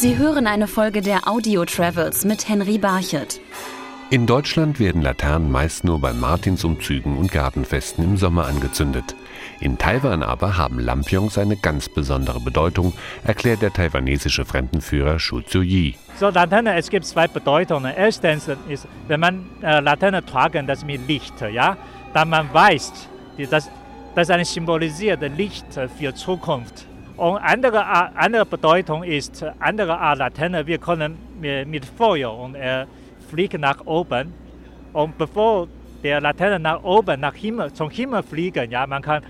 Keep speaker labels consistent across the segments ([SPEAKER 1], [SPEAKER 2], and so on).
[SPEAKER 1] Sie hören eine Folge der Audio Travels mit Henry Barchet.
[SPEAKER 2] In Deutschland werden Laternen meist nur bei Martinsumzügen und Gartenfesten im Sommer angezündet. In Taiwan aber haben Lampions eine ganz besondere Bedeutung, erklärt der taiwanesische Fremdenführer Shu Tzu-yi.
[SPEAKER 3] So, Laterne, es gibt zwei Bedeutungen. Erstens ist, wenn man äh, Laterne tragen, das mit Licht, ja, dann man weiß, dass das eine symbolisierte Licht für Zukunft. Und andere, andere Bedeutung ist, andere Art Laterne, wir können mit Feuer und er fliegt nach oben. Und bevor der Laterne nach oben, nach Himmel, zum Himmel fliegen, ja, man kann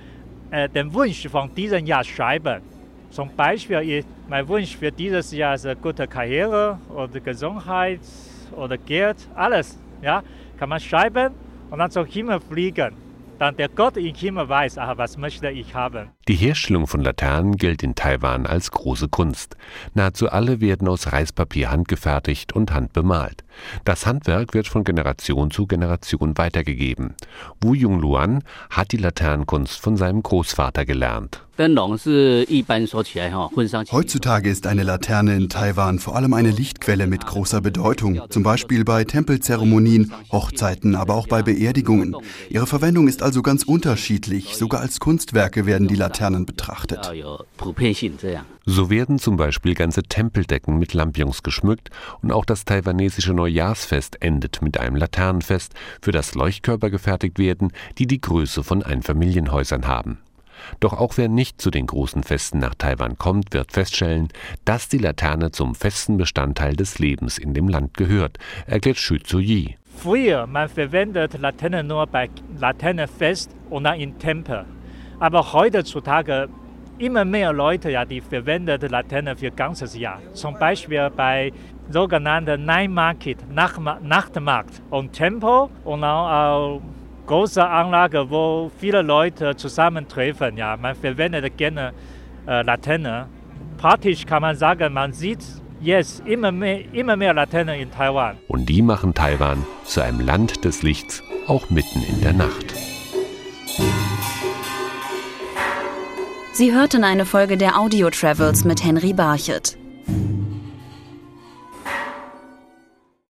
[SPEAKER 3] äh, den Wunsch von diesem Jahr schreiben. Zum Beispiel, mein Wunsch für dieses Jahr ist eine gute Karriere oder Gesundheit oder Geld, alles. Ja, kann man schreiben und dann zum Himmel fliegen dann der Gott im Himmel weiß, aha, was möchte ich haben.
[SPEAKER 2] Die Herstellung von Laternen gilt in Taiwan als große Kunst. Nahezu alle werden aus Reispapier handgefertigt und handbemalt. Das Handwerk wird von Generation zu Generation weitergegeben. Wu Yongluan hat die Laternenkunst von seinem Großvater gelernt.
[SPEAKER 4] Heutzutage ist eine Laterne in Taiwan vor allem eine Lichtquelle mit großer Bedeutung, zum Beispiel bei Tempelzeremonien, Hochzeiten, aber auch bei Beerdigungen. Ihre Verwendung ist also ganz unterschiedlich, sogar als Kunstwerke werden die Laternen betrachtet.
[SPEAKER 2] So werden zum Beispiel ganze Tempeldecken mit Lampions geschmückt und auch das taiwanesische Neujahrsfest endet mit einem Laternenfest, für das Leuchtkörper gefertigt werden, die die Größe von Einfamilienhäusern haben. Doch auch wer nicht zu den großen Festen nach Taiwan kommt, wird feststellen, dass die Laterne zum festen Bestandteil des Lebens in dem Land gehört, erklärt Xu Tzu-yi.
[SPEAKER 3] Früher man verwendet Laterne nur bei Laternenfest und dann in Tempel. Aber heutzutage immer mehr Leute, ja, die verwenden Laterne für ganzes Jahr. Zum Beispiel bei sogenannten Night Market, Nachtmarkt und Tempel und auch große Anlage, wo viele Leute zusammentreffen. Ja, man verwendet gerne äh, Laterne. Praktisch kann man sagen, man sieht jetzt immer mehr, immer mehr Laternen in Taiwan.
[SPEAKER 2] Und die machen Taiwan zu einem Land des Lichts, auch mitten in der Nacht.
[SPEAKER 1] Sie hörten eine Folge der Audio Travels mit Henry Barchet.